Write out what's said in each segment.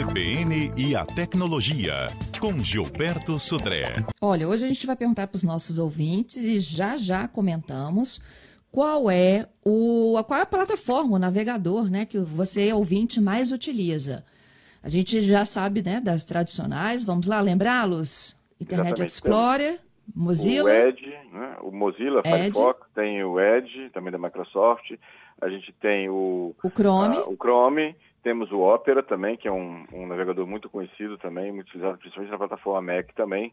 CBN e a tecnologia, com Gilberto Sudré. Olha, hoje a gente vai perguntar para os nossos ouvintes e já já comentamos qual é o qual é a plataforma, o navegador, né, que você ouvinte mais utiliza. A gente já sabe, né, das tradicionais. Vamos lá lembrá-los. Internet Exatamente. Explorer, Mozilla. O Edge, né? o Mozilla, Edge. Firefox, tem o Edge, também da Microsoft. A gente tem o, O Chrome. ah, o Chrome. Temos o Opera também, que é um, um navegador muito conhecido também, muito utilizado principalmente na plataforma Mac também.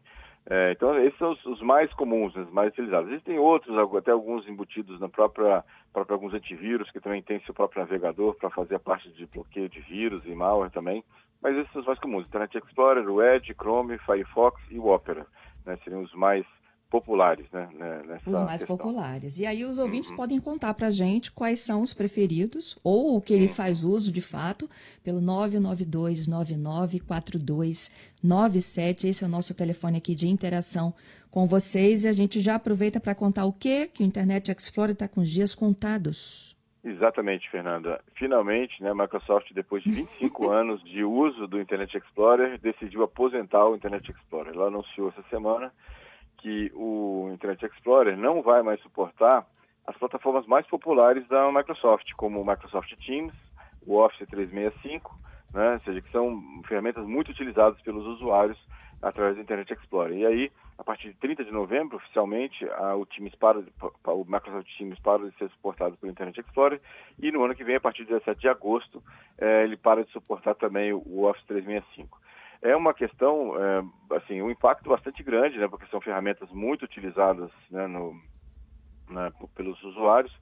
É, então, esses são os, os mais comuns, né, os mais utilizados. Existem outros, até alguns embutidos na própria, própria alguns antivírus, que também tem seu próprio navegador para fazer a parte de bloqueio de vírus e malware também. Mas esses são os mais comuns. Internet Explorer, o Edge, Chrome, Firefox e o Opera. Né, seriam os mais populares né, né, nessa Os mais questão. populares. E aí os ouvintes Uhum. podem contar para a gente quais são os preferidos ou o que ele faz uso de fato pelo 992994297. Esse é o nosso telefone aqui de interação com vocês e a gente já aproveita para contar o quê? Que o Internet Explorer está com os dias contados. Exatamente, Fernanda. Finalmente, né, a Microsoft, depois de 25 anos de uso do Internet Explorer, decidiu aposentar o Internet Explorer. Ela anunciou essa semana que o Internet Explorer não vai mais suportar as plataformas mais populares da Microsoft, como o Microsoft Teams, o Office 365, né, ou seja, que são ferramentas muito utilizadas pelos usuários através do Internet Explorer. E aí, a partir de 30 de novembro, oficialmente, a, o Teams para, o Microsoft Teams para de ser suportado pelo Internet Explorer e no ano que vem, a partir de 17 de agosto, eh, ele para de suportar também o Office 365. É uma questão, eh, assim, um impacto bastante grande, né, porque são ferramentas muito utilizadas né, no, né, pelos usuários.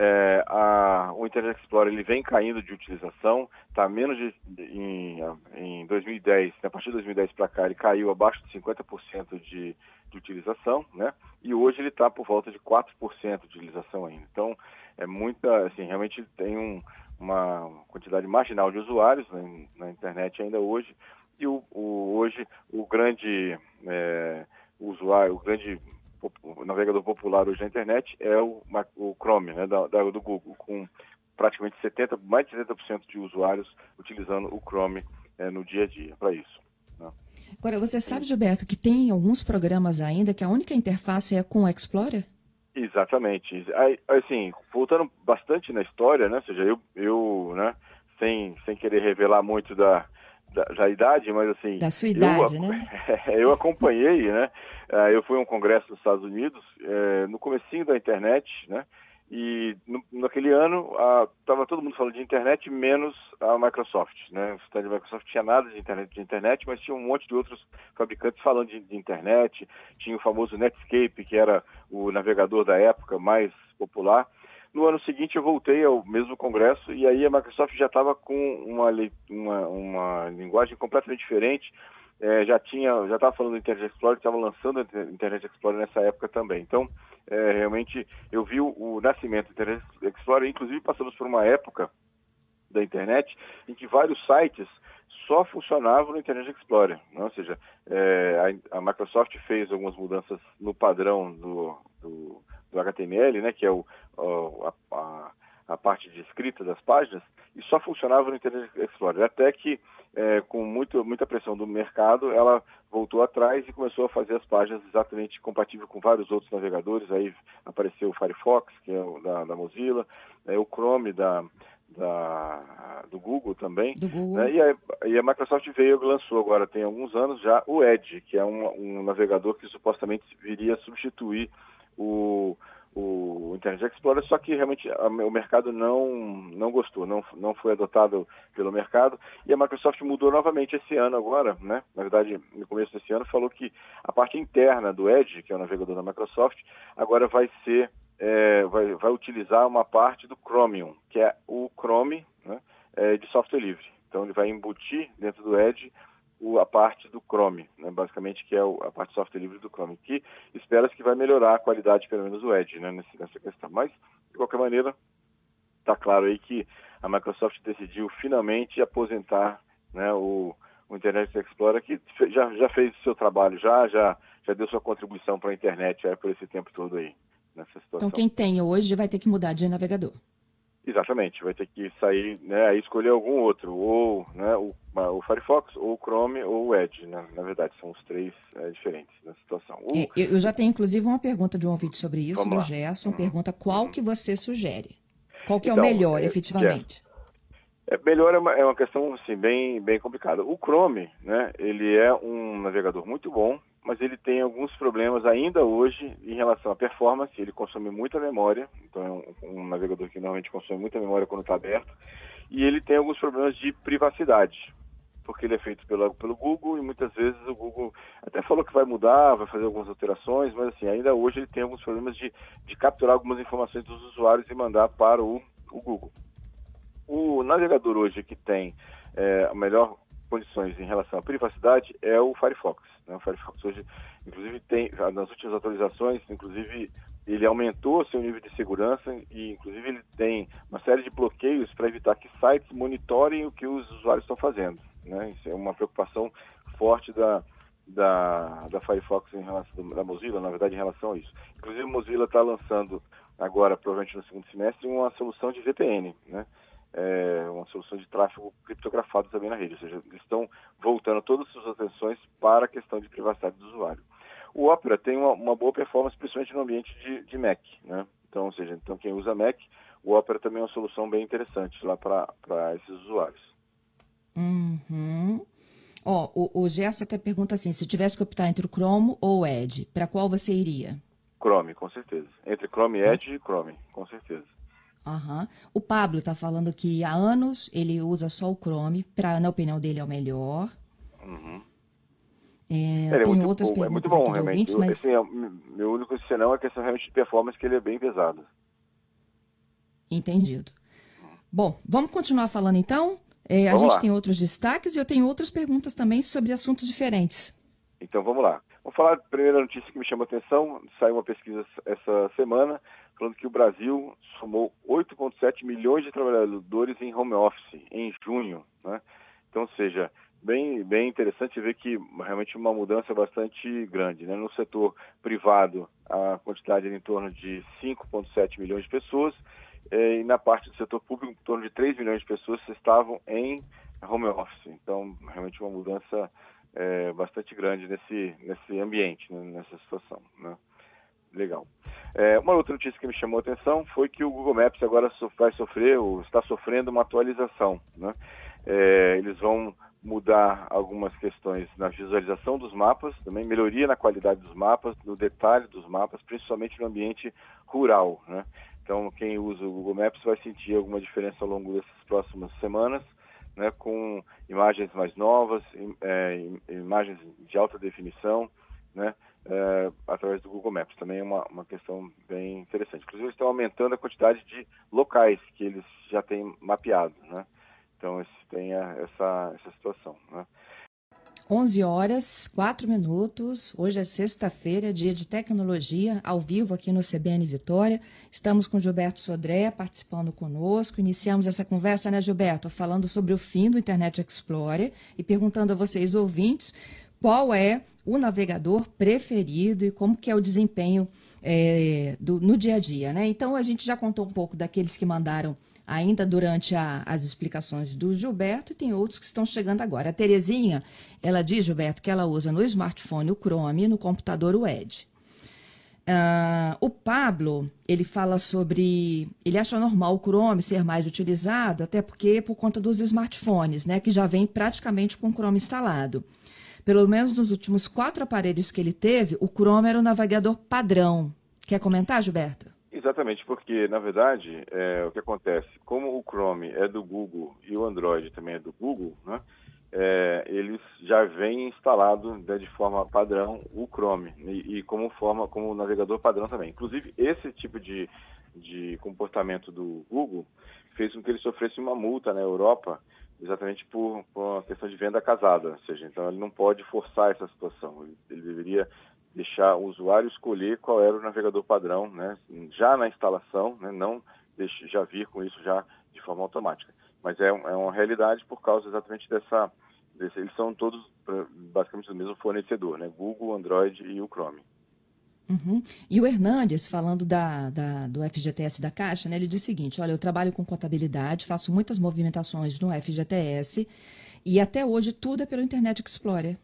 É, a- o Internet Explorer ele vem caindo de utilização, está menos de em, em 2010, né, a partir de 2010 para cá ele caiu abaixo de 50% de, de utilização, né? E hoje ele está por volta de 4% de utilização ainda. Então é muita, assim, realmente tem um, uma quantidade marginal de usuários né, na internet ainda hoje. E o, o- hoje o grande é, usuário, o grande o navegador popular hoje na internet é o, o Chrome, né, da, da- do Google, com praticamente 70, mais de 70% de usuários utilizando o Chrome eh, no dia a dia para isso. né. Agora, você sabe, Gilberto, que tem alguns programas ainda que a única interface é com o Explorer? Exatamente. Assim, voltando bastante na história, né? Ou seja, eu, eu né, sem, sem querer revelar muito da, da, da idade, mas assim... Da sua eu- idade, né? eu acompanhei, né? eh, Eu fui a um congresso nos Estados Unidos, eh, no comecinho da internet, né? E no, naquele ano estava todo mundo falando de internet, menos a Microsoft, né? O stand da Microsoft tinha nada de internet, de internet, mas tinha um monte de outros fabricantes falando de, de internet. Tinha o famoso Netscape, que era o navegador da época mais popular. No ano seguinte eu voltei ao mesmo congresso e aí a Microsoft já estava com uma, uma, uma linguagem completamente diferente. Eh, já tinha, já estava falando do Internet Explorer, estava lançando o Inter- Internet Explorer nessa época também. Então, eh, realmente, eu vi o, o nascimento do Internet Explorer, inclusive passamos por uma época da internet em que vários sites só funcionavam no Internet Explorer. né? Ou seja, eh, a, a Microsoft fez algumas mudanças no padrão do, do, do HTML, né, que é o, a, a, parte de escrita das páginas, e só funcionava no Internet Explorer. Até que, eh, com muito, muita pressão do mercado, ela voltou atrás e começou a fazer as páginas exatamente compatíveis com vários outros navegadores. Aí apareceu o Firefox, que é o da, da Mozilla, eh, o Chrome da, da, do Google também. Do Google. né? E, a, e a Microsoft veio e lançou agora, tem alguns anos já, o Edge, que é um, um navegador que supostamente viria substituir o, o Internet Explorer, só que realmente a- o mercado não, não gostou, não, não foi adotado pelo mercado, e a Microsoft mudou novamente esse ano agora, né? Na verdade, no começo desse ano, falou que a parte interna do Edge, que é o navegador da Microsoft, agora vai ser, é, vai, vai utilizar uma parte do Chromium, que é o Chrome né, é, de software livre. Então ele vai embutir dentro do Edge o- a parte do Chrome, né, basicamente que é o- a parte de software livre do Chrome, que espera-se que vai melhorar a qualidade, pelo menos, do Edge né, nessa questão. Mas, de qualquer maneira, está claro aí que a Microsoft decidiu finalmente aposentar né, o, o Internet Explorer, que já, já fez o seu trabalho, já, já, já deu sua contribuição para a internet aí, por esse tempo todo aí, nessa situação. Então, quem tem hoje vai ter que mudar de navegador. Exatamente, vai ter que sair, né, escolher algum outro, ou né, o, o Firefox, ou o Chrome, ou o Edge, né? na verdade, são os três é, diferentes na situação. O... É, eu já tenho, inclusive, uma pergunta de um ouvinte sobre isso, Vamos do lá. Gerson, uhum. pergunta qual uhum. que você sugere? Qual que é então, o melhor, é, efetivamente? É, melhor é uma, é uma questão, assim, bem, bem complicada. O Chrome, né, ele é um navegador muito bom, mas ele tem alguns problemas ainda hoje em relação à performance. Ele consome muita memória, então é um, um navegador que normalmente consome muita memória quando está aberto. E ele tem alguns problemas de privacidade, porque ele é feito pelo, pelo Google e muitas vezes o Google até falou que vai mudar, vai fazer algumas alterações, mas assim, ainda hoje ele tem alguns problemas de, de capturar algumas informações dos usuários e mandar para o, o Google. O navegador hoje que tem é, melhor condições em relação à privacidade é o Firefox. Né? O Firefox hoje, inclusive, tem, nas últimas atualizações, inclusive, ele aumentou seu nível de segurança e, inclusive, ele tem uma série de bloqueios para evitar que sites monitorem o que os usuários estão fazendo. Né? Isso é uma preocupação forte da, da, da Firefox em relação da Mozilla, na verdade, em relação a isso. Inclusive, a Mozilla está lançando agora, provavelmente no segundo semestre, uma solução de VPN, né? É, uma solução de tráfego criptografado também na rede, ou seja, eles estão voltando todas as suas atenções para a questão de privacidade do usuário. O Opera tem uma, uma boa performance, principalmente no ambiente de, de, Mac, né? Então, ou seja, então quem usa Mac, o Opera também é uma solução bem interessante lá para esses usuários. Uhum. Ó, o, o Gerson até pergunta assim, se tivesse que optar entre o Chrome ou o Edge, para qual você iria? Chrome, com certeza. Entre Chrome, Edge e Chrome, com certeza. Uhum. O Pablo está falando que há anos ele usa só o Chrome, pra, na opinião dele é o melhor. Uhum. É, é, tem muito, outras perguntas é muito bom, realmente. Ouvintes, mas... Assim, é, meu único senão é questão realmente de performance, que ele é bem pesado. Entendido. Bom, vamos continuar falando então? É, a gente lá. tem outros destaques e eu tenho outras perguntas também sobre assuntos diferentes. Então vamos lá. Vamos falar da primeira notícia que me chamou a atenção. Saiu uma pesquisa essa semana falando que o Brasil somou 8,7 milhões de trabalhadores em home office em junho. Né? Então, ou seja, bem, bem interessante ver que realmente uma mudança bastante grande. Né? No setor privado, a quantidade era em torno de 5,7 milhões de pessoas, eh, e na parte do setor público, em torno de 3 milhões de pessoas estavam em home office. Então, realmente uma mudança é, bastante grande nesse, nesse ambiente, né? nessa situação. Né? Legal. É, uma outra notícia que me chamou a atenção foi que o Google Maps agora vai sofrer, ou está sofrendo uma atualização. Né? É, eles vão mudar algumas questões na visualização dos mapas, também melhoria na qualidade dos mapas, no detalhe dos mapas, principalmente no ambiente rural. Né? Então, quem usa o Google Maps vai sentir alguma diferença ao longo dessas próximas semanas, né, com imagens mais novas, é, imagens de alta definição, através do Google Maps. Também é uma, uma questão bem interessante. Inclusive, eles estão aumentando a quantidade de locais que eles já têm mapeado. Né? Então, tem essa, essa situação. Né? 11 horas, 4 minutos. Hoje é sexta-feira, dia de tecnologia, ao vivo aqui no CBN Vitória. Estamos com Gilberto Sodré participando conosco. Iniciamos essa conversa, né, Gilberto? Falando sobre o fim do Internet Explorer e perguntando a vocês, ouvintes, qual é o navegador preferido e como que é o desempenho é, do, no dia a dia, né? Então a gente já contou um pouco daqueles que mandaram ainda durante a, as explicações do Gilberto e tem outros que estão chegando agora. A Terezinha, ela diz, Gilberto, que ela usa no smartphone o Chrome e no computador o Edge. Uh, o Pablo, ele fala sobre. Ele acha normal o Chrome ser mais utilizado, até porque por conta dos smartphones, né? Que já vem praticamente com o Chrome instalado. Pelo menos nos últimos quatro aparelhos que ele teve, o Chrome era o navegador padrão. Quer comentar, Gilberto? Exatamente, porque na verdade é, o que acontece, como o Chrome é do Google e o Android também é do Google, né, é, eles já vêm instalado né, de forma padrão o Chrome e, e, como forma como navegador padrão também. Inclusive esse tipo de, de comportamento do Google fez com que ele sofresse uma multa na Europa exatamente por, por uma questão de venda casada, ou seja, então ele não pode forçar essa situação, ele, ele deveria deixar o usuário escolher qual era o navegador padrão, né, já na instalação, né, não deixe, já vir com isso já de forma automática. Mas é, é uma realidade por causa exatamente dessa, desse, eles são todos basicamente do mesmo fornecedor, né, Google, Android e o Chrome. Uhum. E o Hernandes, falando da, da, do FGTS da Caixa, né, ele diz o seguinte: olha, eu trabalho com contabilidade, faço muitas movimentações no FGTS e até hoje tudo é pelo Internet Explorer.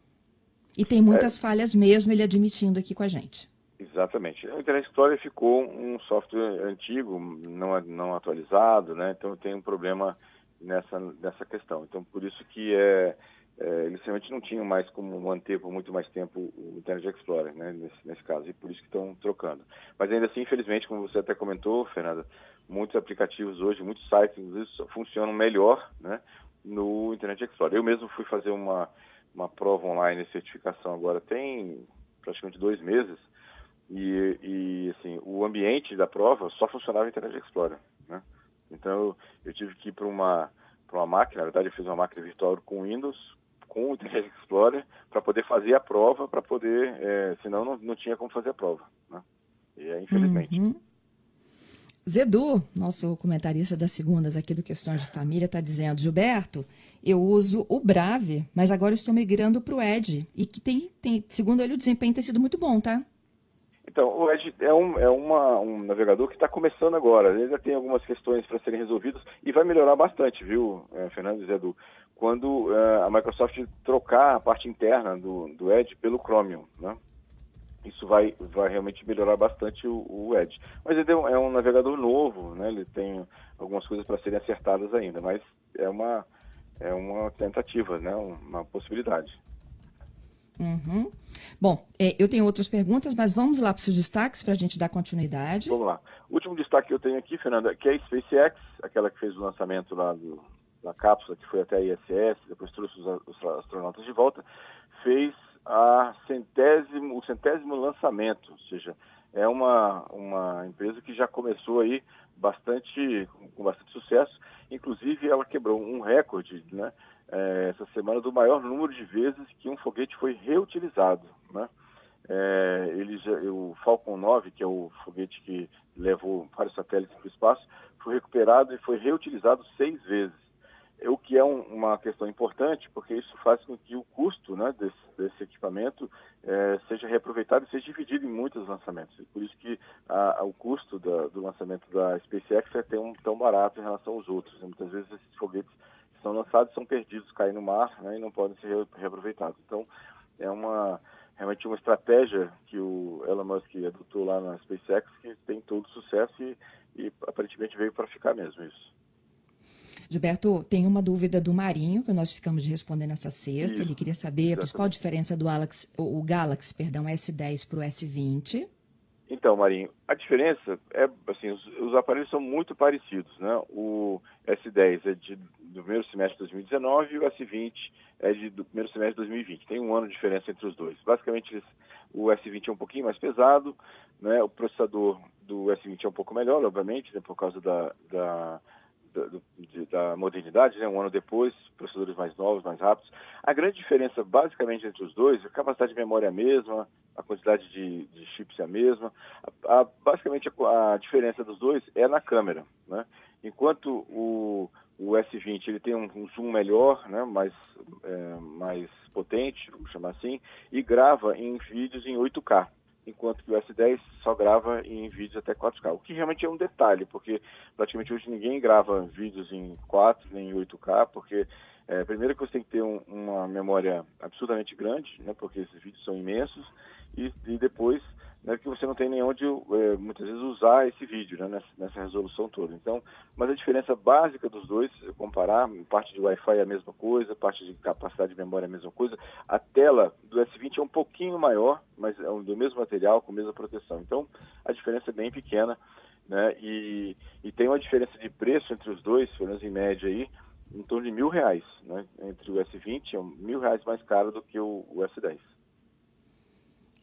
E tem muitas é. falhas mesmo, ele admitindo aqui com a gente. Exatamente. O Internet Explorer ficou um software antigo, não, não atualizado, né? então tem um problema nessa, nessa questão. Então, por isso que é é, eles realmente não tinham mais como manter por muito mais tempo o Internet Explorer, né, nesse, nesse caso, e por isso que estão trocando. Mas ainda assim, infelizmente, como você até comentou, Fernanda, muitos aplicativos hoje, muitos sites, funcionam melhor né, no Internet Explorer. Eu mesmo fui fazer uma, uma prova online de certificação agora tem praticamente dois meses, e, e assim, o ambiente da prova só funcionava Internet Explorer. Né? Então, eu, eu tive que ir para uma para uma máquina, na verdade eu fiz uma máquina virtual com Windows, com o Internet Explorer para poder fazer a prova, para poder, é, senão não, não tinha como fazer a prova, né? E é, infelizmente. Uhum. Zedu, nosso comentarista das segundas aqui do Questões de Família, está dizendo, Gilberto, eu uso o Brave, mas agora estou migrando para o Edge, e que tem, tem, segundo ele, o desempenho tem sido muito bom, tá? Então, o Edge é um, é uma, um navegador que está começando agora. Ele ainda tem algumas questões para serem resolvidas e vai melhorar bastante, viu, é, Fernando e Zedu? Quando uh, a Microsoft trocar a parte interna do, do Edge pelo Chromium, né? Isso vai, vai realmente melhorar bastante o, o Edge. Mas ele é um, é um navegador novo, né? Ele tem algumas coisas para serem acertadas ainda, mas é uma, é uma tentativa, né? Uma possibilidade. Uhum. Bom, é, eu tenho outras perguntas, mas vamos lá para os seus destaques para a gente dar continuidade. Vamos lá. O último destaque que eu tenho aqui, Fernanda, que é a SpaceX, aquela que fez o lançamento lá do, da cápsula que foi até a ISS, depois trouxe os, os astronautas de volta, fez a centésimo, o centésimo lançamento, ou seja, é uma, uma empresa que já começou aí bastante, com bastante sucesso, inclusive ela quebrou um recorde, né, é, essa semana do maior número de vezes que um foguete foi reutilizado, né, é, ele já, o Falcon 9, que é o foguete que levou vários satélites para o espaço, foi recuperado e foi reutilizado seis vezes o que é um, uma questão importante, porque isso faz com que o custo né, desse, desse equipamento é, seja reaproveitado e seja dividido em muitos lançamentos. Por isso que a, a, o custo da, do lançamento da SpaceX é tão, tão barato em relação aos outros. Muitas vezes esses foguetes são lançados, são perdidos, caem no mar né, e não podem ser reaproveitados. Então, é uma realmente uma estratégia que o Elon Musk adotou lá na SpaceX que tem todo sucesso e, e aparentemente veio para ficar mesmo isso. Gilberto, tem uma dúvida do Marinho, que nós ficamos de responder nessa sexta. Isso. Ele queria saber a principal diferença do Alex, o Galaxy perdão, S10 para o S20. Então, Marinho, a diferença é, assim, os, os, aparelhos são muito parecidos, né? O S10 é de, do primeiro semestre de 2019 e o S20 é de, do primeiro semestre de 2020. Tem um ano de diferença entre os dois. Basicamente, eles, o S20 é um pouquinho mais pesado, né? O processador do S20 é um pouco melhor, obviamente, né? por causa da, da da, de, da modernidade, né? um ano depois, processadores mais novos, mais rápidos. A grande diferença, basicamente, entre os dois, a capacidade de memória é a mesma, a quantidade de, de chips é a mesma. A, a, basicamente, a, a, diferença dos dois é na câmera. Né? Enquanto o, o S20 ele tem um, um zoom melhor, né? mais, é, mais potente, vamos chamar assim, e grava em vídeos em 8K enquanto que o S10 só grava em vídeos até 4K. O que realmente é um detalhe, porque praticamente hoje ninguém grava vídeos em 4 nem em 8K, porque é, primeiro que você tem que ter um, uma memória absurdamente grande, né, porque esses vídeos são imensos, e, e depois né, que você não tem nem onde é, muitas vezes usar esse vídeo né, nessa, nessa, resolução toda. Então, mas a diferença básica dos dois, comparar, parte de Wi-Fi é a mesma coisa, parte de capacidade de memória é a mesma coisa, a tela do S20 é um pouquinho maior, mas é do mesmo material, com a mesma proteção. Então, a diferença é bem pequena, né, e, e tem uma diferença de preço entre os dois, pelo menos em média aí, em torno de mil reais, né, entre o S20, é mil reais mais caro do que o, o S10.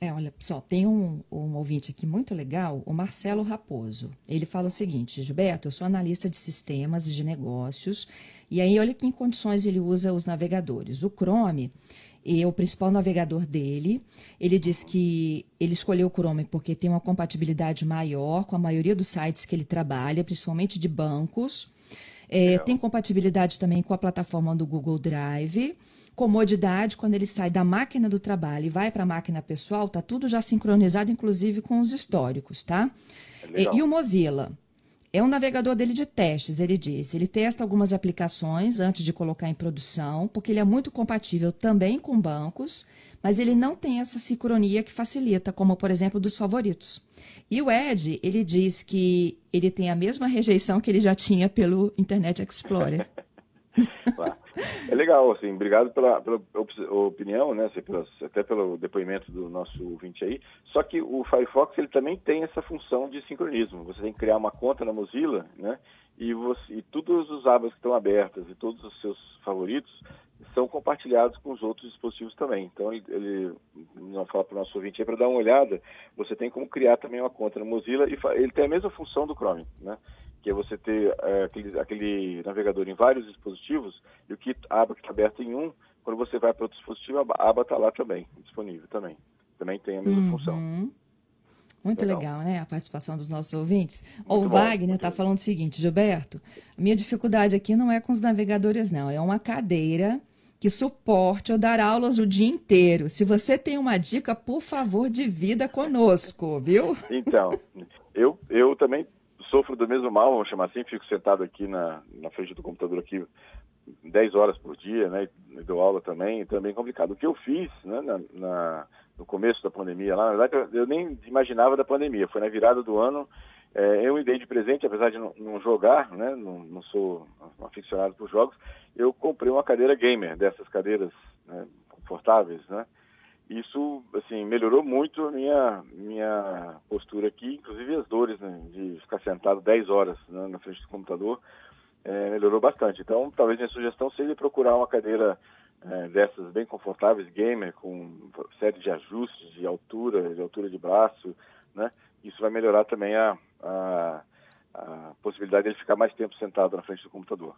É, olha só, tem um, um ouvinte aqui muito legal, o Marcelo Raposo. Ele fala o seguinte, Gilberto, eu sou analista de sistemas e de negócios, e aí olha que em condições ele usa os navegadores. O Chrome é o principal navegador dele. Ele diz que ele escolheu o Chrome porque tem uma compatibilidade maior com a maioria dos sites que ele trabalha, principalmente de bancos. É, tem compatibilidade também com a plataforma do Google Drive comodidade quando ele sai da máquina do trabalho e vai para a máquina pessoal, tá tudo já sincronizado, inclusive com os históricos, tá? É e, e o Mozilla? É um navegador dele de testes, ele disse. Ele testa algumas aplicações antes de colocar em produção, porque ele é muito compatível também com bancos, mas ele não tem essa sincronia que facilita, como por exemplo dos favoritos. E o Ed, ele diz que ele tem a mesma rejeição que ele já tinha pelo Internet Explorer. É legal, assim, obrigado pela, pela opinião, né, assim, pelas, até pelo depoimento do nosso ouvinte aí. Só que o Firefox ele também tem essa função de sincronismo. Você tem que criar uma conta na Mozilla, né, e, você, e todos os abas que estão abertas e todos os seus favoritos são compartilhados com os outros dispositivos também. Então, ele, ele não fala para o nosso ouvinte aí para dar uma olhada, você tem como criar também uma conta na Mozilla e ele tem a mesma função do Chrome, né? Que é você ter é, aquele, aquele, navegador em vários dispositivos e o que a aba que está aberta em um, quando você vai para outro dispositivo, a aba está lá também, disponível também. Também tem a mesma uhum. função. Muito legal. legal. né? A participação dos nossos ouvintes. Muito o Wagner está falando o seguinte, Gilberto, minha dificuldade aqui não é com os navegadores, não. É uma cadeira que suporte eu dar aulas o dia inteiro. Se você tem uma dica, por favor, divida conosco, viu? Então, eu, eu também sofro do mesmo mal, vamos chamar assim, fico sentado aqui na, na frente do computador aqui 10 horas por dia, né? Dou aula também, também é complicado. O que eu fiz né, na, na, no começo da pandemia, lá, na verdade, eu, nem imaginava da pandemia, foi na virada do ano, é, eu me dei de presente, apesar de não, não jogar, né? Não, não sou aficionado por jogos, eu comprei uma cadeira gamer, dessas cadeiras né, confortáveis, né? Isso, assim, melhorou muito a minha, minha postura aqui, inclusive as dores né, de ficar sentado 10 horas né, na frente do computador, é, melhorou bastante. Então, talvez minha sugestão seja procurar uma cadeira é, dessas bem confortáveis, gamer, com série de ajustes de altura, de altura de braço, né? Isso vai melhorar também a, a, a possibilidade de ele ficar mais tempo sentado na frente do computador.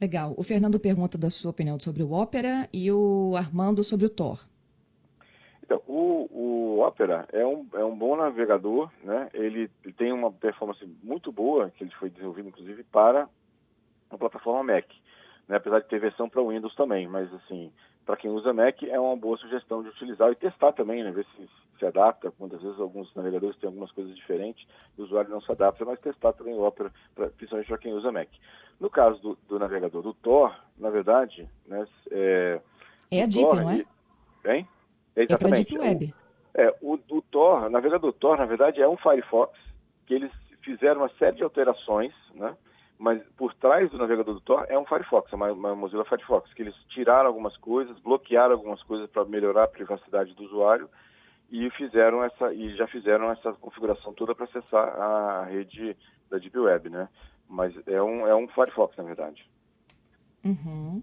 Legal. O Fernando pergunta da sua opinião sobre o Opera e o Armando sobre o Thor. O, o Opera é um, é um bom navegador, né? Ele, ele, tem uma performance muito boa, que ele foi desenvolvido inclusive para a plataforma Mac, né? apesar de ter versão para Windows também, mas assim, para quem usa Mac é uma boa sugestão de utilizar e testar também, né? ver se se adapta. Muitas vezes alguns navegadores têm algumas coisas diferentes e o usuário não se adapta, mas testar também o Opera, pra, principalmente para quem usa Mac. No caso do, do, navegador do Tor, na verdade, né, é, é a Deep, não é? Hein? Exatamente. É para Deep Web. O, é, o, o Tor, o navegador Tor, na verdade, é um Firefox que eles fizeram uma série de alterações, né? mas por trás do navegador do Tor é um Firefox, é uma, uma Mozilla Firefox, que eles tiraram algumas coisas, bloquearam algumas coisas para melhorar a privacidade do usuário e fizeram essa e já fizeram essa configuração toda para acessar a rede da Deep Web, né? Mas é um é um Firefox na verdade. Uhum.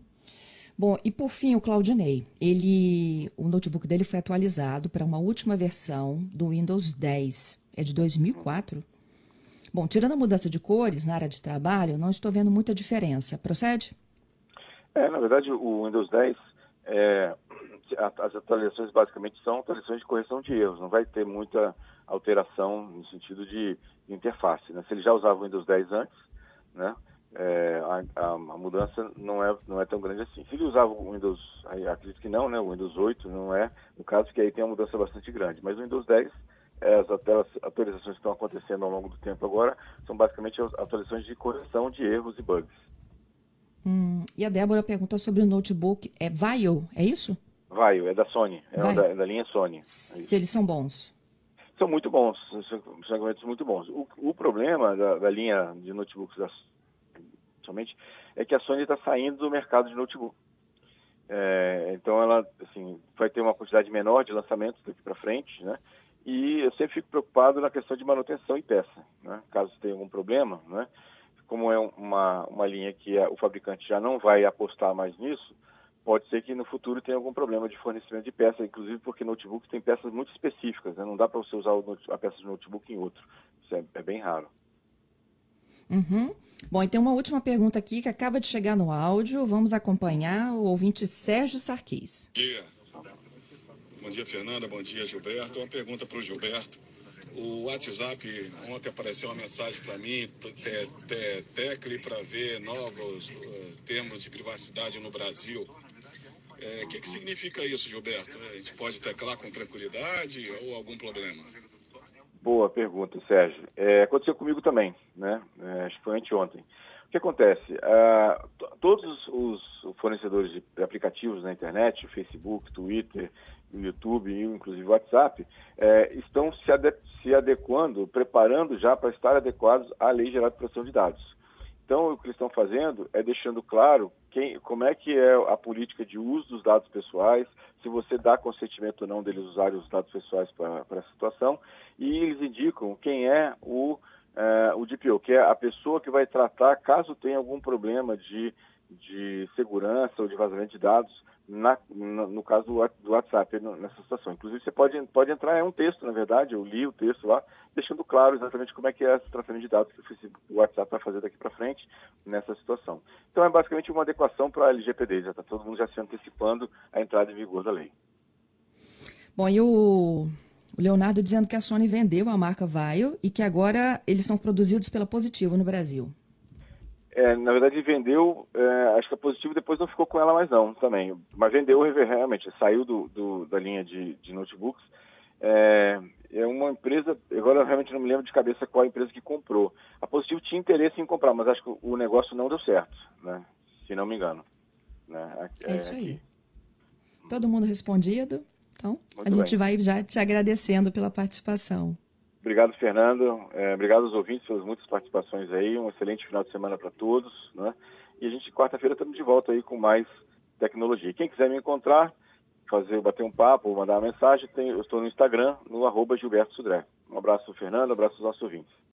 Bom, e por fim o Claudinei, ele o notebook dele foi atualizado para uma última versão do Windows 10, é de 2004. Bom, tirando a mudança de cores na área de trabalho, não estou vendo muita diferença. Procede? É, na verdade, o Windows 10 é, as atualizações basicamente são atualizações de correção de erros, não vai ter muita alteração no sentido de interface. Né? Se ele já usava o Windows 10 antes, né, é, a, a, mudança não é, não é tão grande assim. Se ele usava o Windows, acredito que não, né, o Windows 8 não é, no caso que aí tem uma mudança bastante grande, mas o Windows 10 é, as atualizações que estão acontecendo ao longo do tempo agora são basicamente as atualizações de correção de erros e bugs. Hum, e a Débora pergunta sobre o notebook, é Vaio, é isso? Vaio, é da Sony, é da, é da, linha Sony. É Se eles são bons. São muito bons, são equipamentos muito bons. O, o problema da, da, linha de notebooks da, somente é que a Sony está saindo do mercado de notebook. É, então ela assim, vai ter uma quantidade menor de lançamentos daqui para frente, né? E eu sempre fico preocupado na questão de manutenção e peça, né? Caso tenha algum problema, né? Como é uma, uma linha que a, o fabricante já não vai apostar mais nisso, pode ser que no futuro tenha algum problema de fornecimento de peça, inclusive porque notebook tem peças muito específicas, né? não dá para você usar a peça de notebook em outro. Isso é, é bem raro. Uhum. Bom, e tem uma última pergunta aqui que acaba de chegar no áudio. Vamos acompanhar o ouvinte Sérgio Sarquis. Bom dia. Bom dia, Fernanda. Bom dia, Gilberto. Uma pergunta para o Gilberto. O WhatsApp, ontem apareceu uma mensagem para mim, te, te, tecle para ver novos uh, termos de privacidade no Brasil. É, o que, que significa isso, Gilberto? A gente pode teclar com tranquilidade ou algum problema? Boa pergunta, Sérgio. É, aconteceu comigo também, né? É, acho que foi anteontem. O que acontece? Ah, todos os fornecedores de aplicativos na internet, Facebook, Twitter, YouTube e inclusive WhatsApp, é, estão se, ade se adequando, preparando já para estar adequados à Lei Geral de Proteção de Dados. Então, o que eles estão fazendo é deixando claro quem, como é que é a política de uso dos dados pessoais, se você dá consentimento ou não deles usarem os dados pessoais para essa situação, e eles indicam quem é o, é, o DPO, que é a pessoa que vai tratar caso tenha algum problema de, de segurança ou de vazamento de dados na, no, no caso do WhatsApp, nessa situação. Inclusive, você pode, pode entrar, é um texto, na verdade, eu li o texto lá, deixando claro exatamente como é que é esse tratamento de dados que o WhatsApp vai fazer daqui para frente nessa situação. Então, é basicamente uma adequação para a LGPD, já está todo mundo já se antecipando a entrada em vigor da lei. Bom, e o, o Leonardo dizendo que a Sony vendeu a marca Vaio e que agora eles são produzidos pela Positivo no Brasil. É, na verdade, vendeu, é, acho que a Positivo depois não ficou com ela mais não, também. Mas vendeu realmente, saiu do, do da linha de, de notebooks. É, é, uma empresa, agora eu realmente não me lembro de cabeça qual a empresa que comprou. A Positivo tinha interesse em comprar, mas acho que o negócio não deu certo, né? Se não me engano. Né? É, é isso aí. Todo mundo respondido? Então, Muito a gente bem. vai já te agradecendo pela participação. Obrigado, Fernando. É, obrigado aos ouvintes pelas muitas participações aí. Um excelente final de semana para todos. Né? E a gente, quarta-feira, estamos de volta aí com mais tecnologia. Quem quiser me encontrar, fazer, bater um papo mandar uma mensagem, tem, eu estou no Instagram, no arroba Gilberto Sudré. Um abraço, Fernando. Um abraço aos nossos ouvintes.